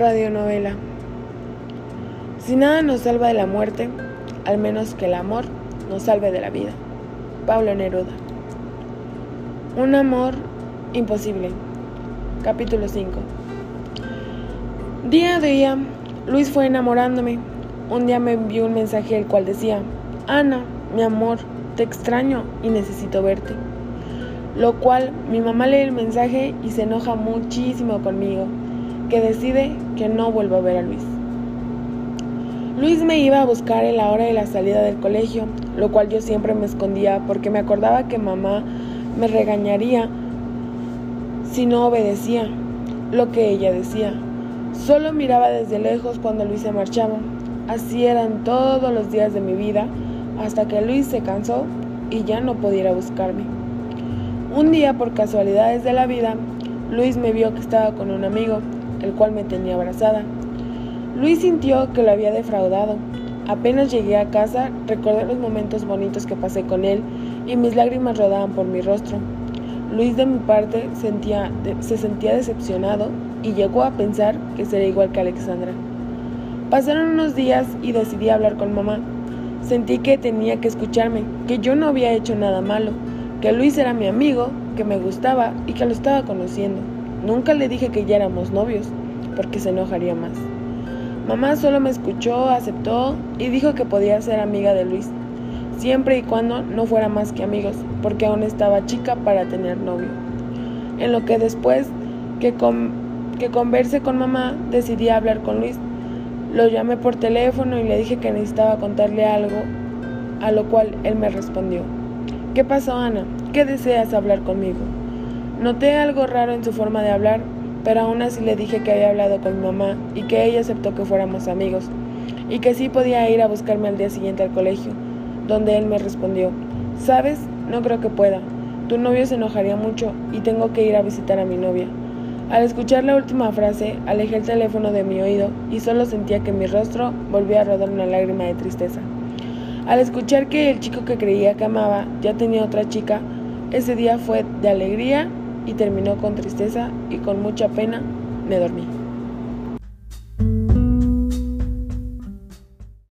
Radionovela. Si nada nos salva de la muerte, al menos que el amor nos salve de la vida. Pablo Neruda. Un amor imposible. Capítulo 5. Día a día, Luis fue enamorándome. Un día me envió un mensaje el cual decía, Ana, mi amor, te extraño y necesito verte. Lo cual mi mamá lee el mensaje y se enoja muchísimo conmigo que decide que no vuelva a ver a Luis. Luis me iba a buscar en la hora de la salida del colegio, lo cual yo siempre me escondía porque me acordaba que mamá me regañaría si no obedecía lo que ella decía. Solo miraba desde lejos cuando Luis se marchaba. Así eran todos los días de mi vida hasta que Luis se cansó y ya no pudiera buscarme. Un día, por casualidades de la vida, Luis me vio que estaba con un amigo el cual me tenía abrazada. Luis sintió que lo había defraudado. Apenas llegué a casa, recordé los momentos bonitos que pasé con él y mis lágrimas rodaban por mi rostro. Luis de mi parte se sentía decepcionado y llegó a pensar que sería igual que Alexandra. Pasaron unos días y decidí hablar con mamá. Sentí que tenía que escucharme, que yo no había hecho nada malo, que Luis era mi amigo, que me gustaba y que lo estaba conociendo. Nunca le dije que ya éramos novios, porque se enojaría más. Mamá solo me escuchó, aceptó y dijo que podía ser amiga de Luis, siempre y cuando no fuera más que amigos, porque aún estaba chica para tener novio. En lo que después que, que converse con mamá, decidí hablar con Luis. Lo llamé por teléfono y le dije que necesitaba contarle algo, a lo cual él me respondió. ¿Qué pasó, Ana? ¿Qué deseas hablar conmigo? Noté algo raro en su forma de hablar, pero aún así le dije que había hablado con mi mamá y que ella aceptó que fuéramos amigos y que sí podía ir a buscarme al día siguiente al colegio, donde él me respondió, ¿sabes? No creo que pueda. Tu novio se enojaría mucho y tengo que ir a visitar a mi novia. Al escuchar la última frase, alejé el teléfono de mi oído y solo sentía que mi rostro volvía a rodar una lágrima de tristeza. Al escuchar que el chico que creía que amaba ya tenía otra chica, ese día fue de alegría y terminó con tristeza y con mucha pena me dormí.